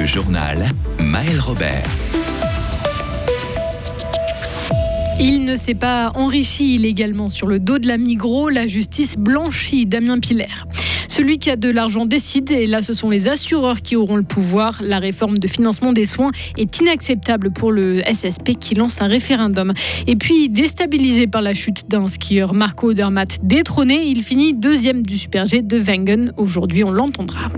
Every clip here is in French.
Le journal Maël Robert. Il ne s'est pas enrichi illégalement sur le dos de la Migros. La justice blanchit Damien Piller. Celui qui a de l'argent décide et là ce sont les assureurs qui auront le pouvoir. La réforme de financement des soins est inacceptable pour le SSP qui lance un référendum. Et puis déstabilisé par la chute d'un skieur Marco Dermatt détrôné, il finit deuxième du Super G de Wengen. Aujourd'hui on l'entendra.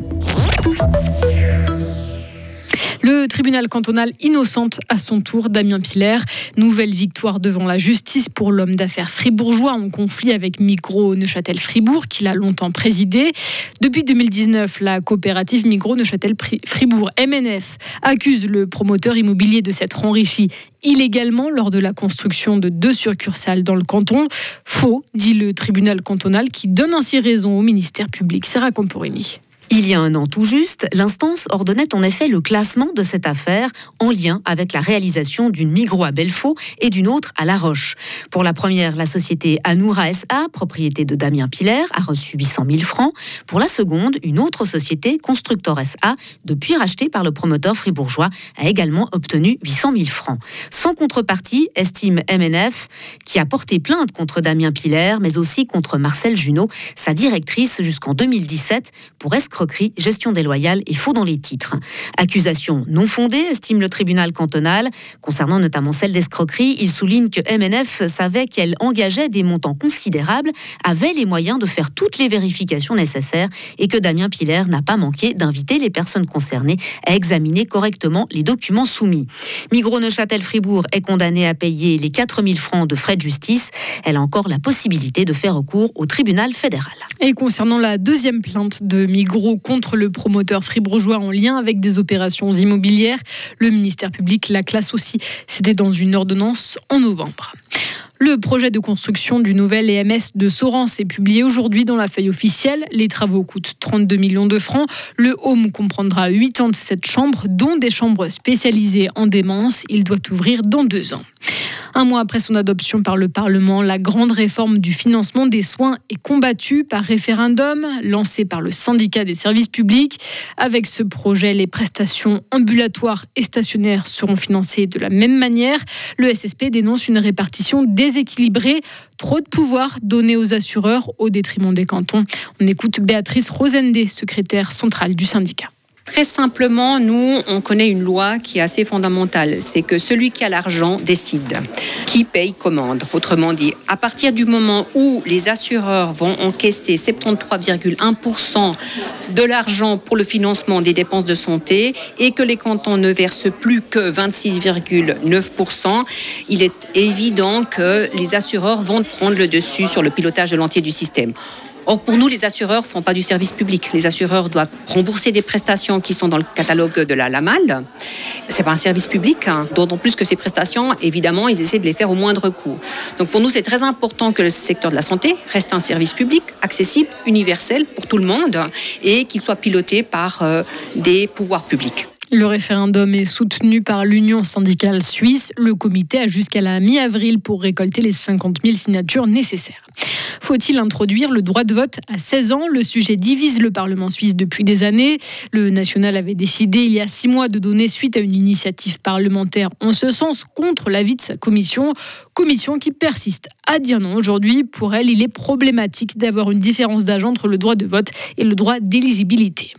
Le tribunal cantonal innocente à son tour Damien Piller. Nouvelle victoire devant la justice pour l'homme d'affaires fribourgeois en conflit avec Migros Neuchâtel Fribourg qu'il a longtemps présidé. Depuis 2019, la coopérative Migros Neuchâtel Fribourg MNF accuse le promoteur immobilier de s'être enrichi illégalement lors de la construction de deux succursales dans le canton. Faux, dit le tribunal cantonal qui donne ainsi raison au ministère public. Sarah Camporini. Il y a un an tout juste, l'instance ordonnait en effet le classement de cette affaire en lien avec la réalisation d'une Migros à Belfaux et d'une autre à La Roche. Pour la première, la société Anoura SA, propriété de Damien Piller, a reçu 800 000 francs. Pour la seconde, une autre société, Constructor SA, depuis rachetée par le promoteur fribourgeois, a également obtenu 800 000 francs. Sans contrepartie, estime MNF, qui a porté plainte contre Damien Piller, mais aussi contre Marcel Junot, sa directrice jusqu'en 2017, pour escroquerie gestion déloyale et faux dans les titres. Accusation non fondée, estime le tribunal cantonal. Concernant notamment celle d'escroquerie, il souligne que MNF savait qu'elle engageait des montants considérables, avait les moyens de faire toutes les vérifications nécessaires et que Damien Piller n'a pas manqué d'inviter les personnes concernées à examiner correctement les documents soumis. Migros Neuchâtel-Fribourg est condamné à payer les 4000 francs de frais de justice. Elle a encore la possibilité de faire recours au tribunal fédéral. Et concernant la deuxième plainte de Migros contre le promoteur fribourgeois en lien avec des opérations immobilières. Le ministère public la classe aussi. C'était dans une ordonnance en novembre. Le projet de construction du nouvel EMS de Sorens est publié aujourd'hui dans la feuille officielle. Les travaux coûtent 32 millions de francs. Le home comprendra 87 chambres, dont des chambres spécialisées en démence. Il doit ouvrir dans deux ans. Un mois après son adoption par le Parlement, la grande réforme du financement des soins est combattue par référendum lancé par le syndicat des services publics. Avec ce projet, les prestations ambulatoires et stationnaires seront financées de la même manière. Le SSP dénonce une répartition déséquilibrée, trop de pouvoir donné aux assureurs au détriment des cantons. On écoute Béatrice Rosendé, secrétaire centrale du syndicat. Très simplement, nous, on connaît une loi qui est assez fondamentale. C'est que celui qui a l'argent décide. Qui paye commande. Autrement dit, à partir du moment où les assureurs vont encaisser 73,1% de l'argent pour le financement des dépenses de santé et que les cantons ne versent plus que 26,9%, il est évident que les assureurs vont prendre le dessus sur le pilotage de l'entier du système. Or, pour nous, les assureurs ne font pas du service public. Les assureurs doivent rembourser des prestations qui sont dans le catalogue de la LAMAL. Ce n'est pas un service public, hein. d'autant plus que ces prestations, évidemment, ils essaient de les faire au moindre coût. Donc, pour nous, c'est très important que le secteur de la santé reste un service public, accessible, universel pour tout le monde et qu'il soit piloté par euh, des pouvoirs publics. Le référendum est soutenu par l'Union syndicale suisse. Le comité a jusqu'à la mi-avril pour récolter les 50 000 signatures nécessaires. Faut-il introduire le droit de vote à 16 ans? Le sujet divise le Parlement suisse depuis des années. Le national avait décidé il y a six mois de donner suite à une initiative parlementaire en ce sens contre l'avis de sa commission. Commission qui persiste à dire non. Aujourd'hui, pour elle, il est problématique d'avoir une différence d'âge entre le droit de vote et le droit d'éligibilité.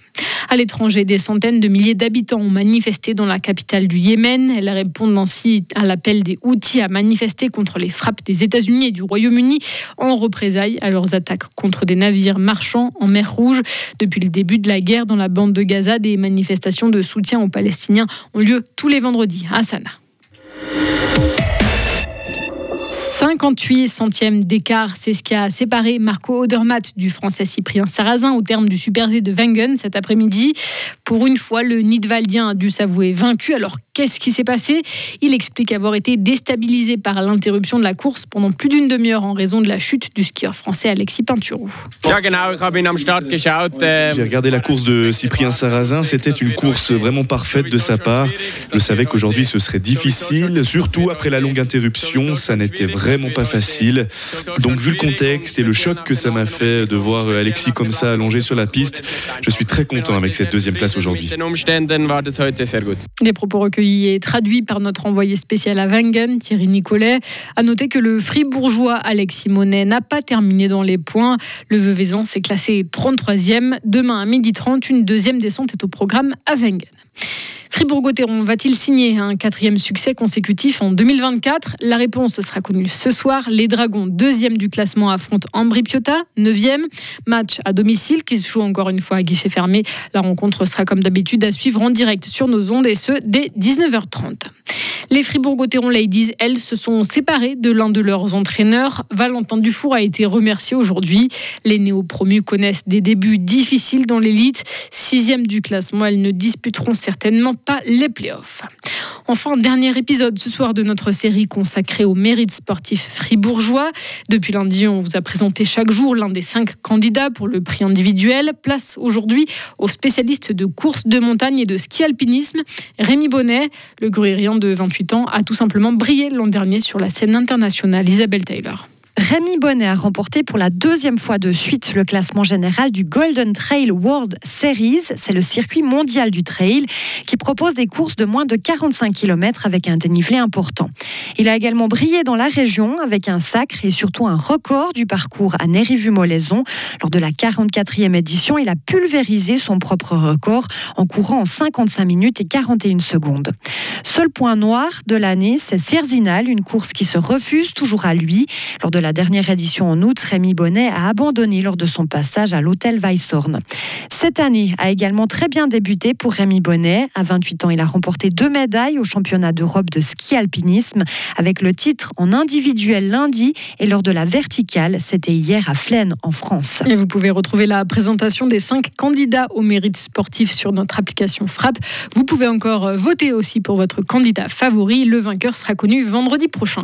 À l'étranger, des centaines de milliers d'habitants ont manifesté dans la capitale du Yémen. Elles répondent ainsi à l'appel des Houthis à manifester contre les frappes des États-Unis et du Royaume-Uni en à leurs attaques contre des navires marchands en mer Rouge. Depuis le début de la guerre dans la bande de Gaza, des manifestations de soutien aux Palestiniens ont lieu tous les vendredis à. 58 centièmes d'écart, c'est ce qui a séparé Marco Odermatt du français Cyprien Sarrazin au terme du Super G de Wengen cet après-midi. Pour une fois, le Nidwaldien a dû s'avouer vaincu. Alors qu'est-ce qui s'est passé? Il explique avoir été déstabilisé par l'interruption de la course pendant plus d'une demi-heure en raison de la chute du skieur français Alexis Pinturo. J'ai regardé la course de Cyprien Sarrazin, c'était une course vraiment parfaite de sa part. Je savais qu'aujourd'hui ce serait difficile, surtout après la longue interruption, ça n'était vraiment pas facile. Donc vu le contexte et le choc que ça m'a fait de voir Alexis comme ça allongé sur la piste, je suis très content avec cette deuxième place aujourd'hui. Des propos recueillis et traduits par notre envoyé spécial à Wengen, Thierry Nicolet. A noter que le fribourgeois Alexis Monet n'a pas terminé dans les points. Le Veuvezan s'est classé 33e. Demain à 12h30, une deuxième descente est au programme à Wengen. Fribourg-Gotteron va-t-il signer un quatrième succès consécutif en 2024 La réponse sera connue ce soir. Les Dragons, deuxième du classement, affrontent Ambri Piotta, neuvième. Match à domicile qui se joue encore une fois à guichet fermé. La rencontre sera comme d'habitude à suivre en direct sur nos ondes et ce dès 19h30. Les Fribourg-Gotteron Ladies, elles, se sont séparées de l'un de leurs entraîneurs. Valentin Dufour a été remercié aujourd'hui. Les néo-promus connaissent des débuts difficiles dans l'élite. Sixième du classement, elles ne disputeront certainement pas les playoffs. Enfin, dernier épisode ce soir de notre série consacrée au mérite sportif fribourgeois. Depuis lundi, on vous a présenté chaque jour l'un des cinq candidats pour le prix individuel. Place aujourd'hui aux spécialistes de course de montagne et de ski alpinisme. Rémi Bonnet, le gruérien de 28 a tout simplement brillé l'an dernier sur la scène internationale. Isabelle Taylor. Rémi Bonnet a remporté pour la deuxième fois de suite le classement général du Golden Trail World Series. C'est le circuit mondial du trail qui propose des courses de moins de 45 km avec un dénivelé important. Il a également brillé dans la région avec un sacre et surtout un record du parcours à Néry-Vu-Molaison. Lors de la 44e édition, il a pulvérisé son propre record en courant en 55 minutes et 41 secondes. Seul point noir de l'année, c'est Cerzinal, une course qui se refuse toujours à lui. Lors de la dernière édition en août, Rémi Bonnet a abandonné lors de son passage à l'hôtel Weisshorn. Cette année a également très bien débuté pour Rémi Bonnet. À 28 ans, il a remporté deux médailles au championnat d'Europe de ski alpinisme avec le titre en individuel lundi et lors de la verticale, c'était hier à Flaine en France. Vous pouvez retrouver la présentation des cinq candidats au mérite sportif sur notre application Frappe. Vous pouvez encore voter aussi pour votre candidat favori. Le vainqueur sera connu vendredi prochain.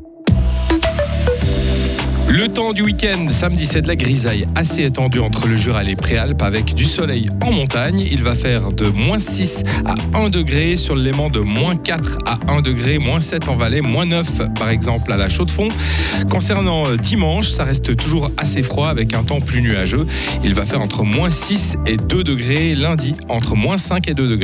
Le temps du week-end, samedi, c'est de la grisaille assez étendue entre le Jura et les Préalpes avec du soleil en montagne. Il va faire de moins 6 à 1 degré sur le de moins 4 à 1 degré, moins 7 en Valais, moins 9 par exemple à la Chaux-de-Fonds. Concernant euh, dimanche, ça reste toujours assez froid avec un temps plus nuageux. Il va faire entre moins 6 et 2 degrés lundi, entre moins 5 et 2 degrés.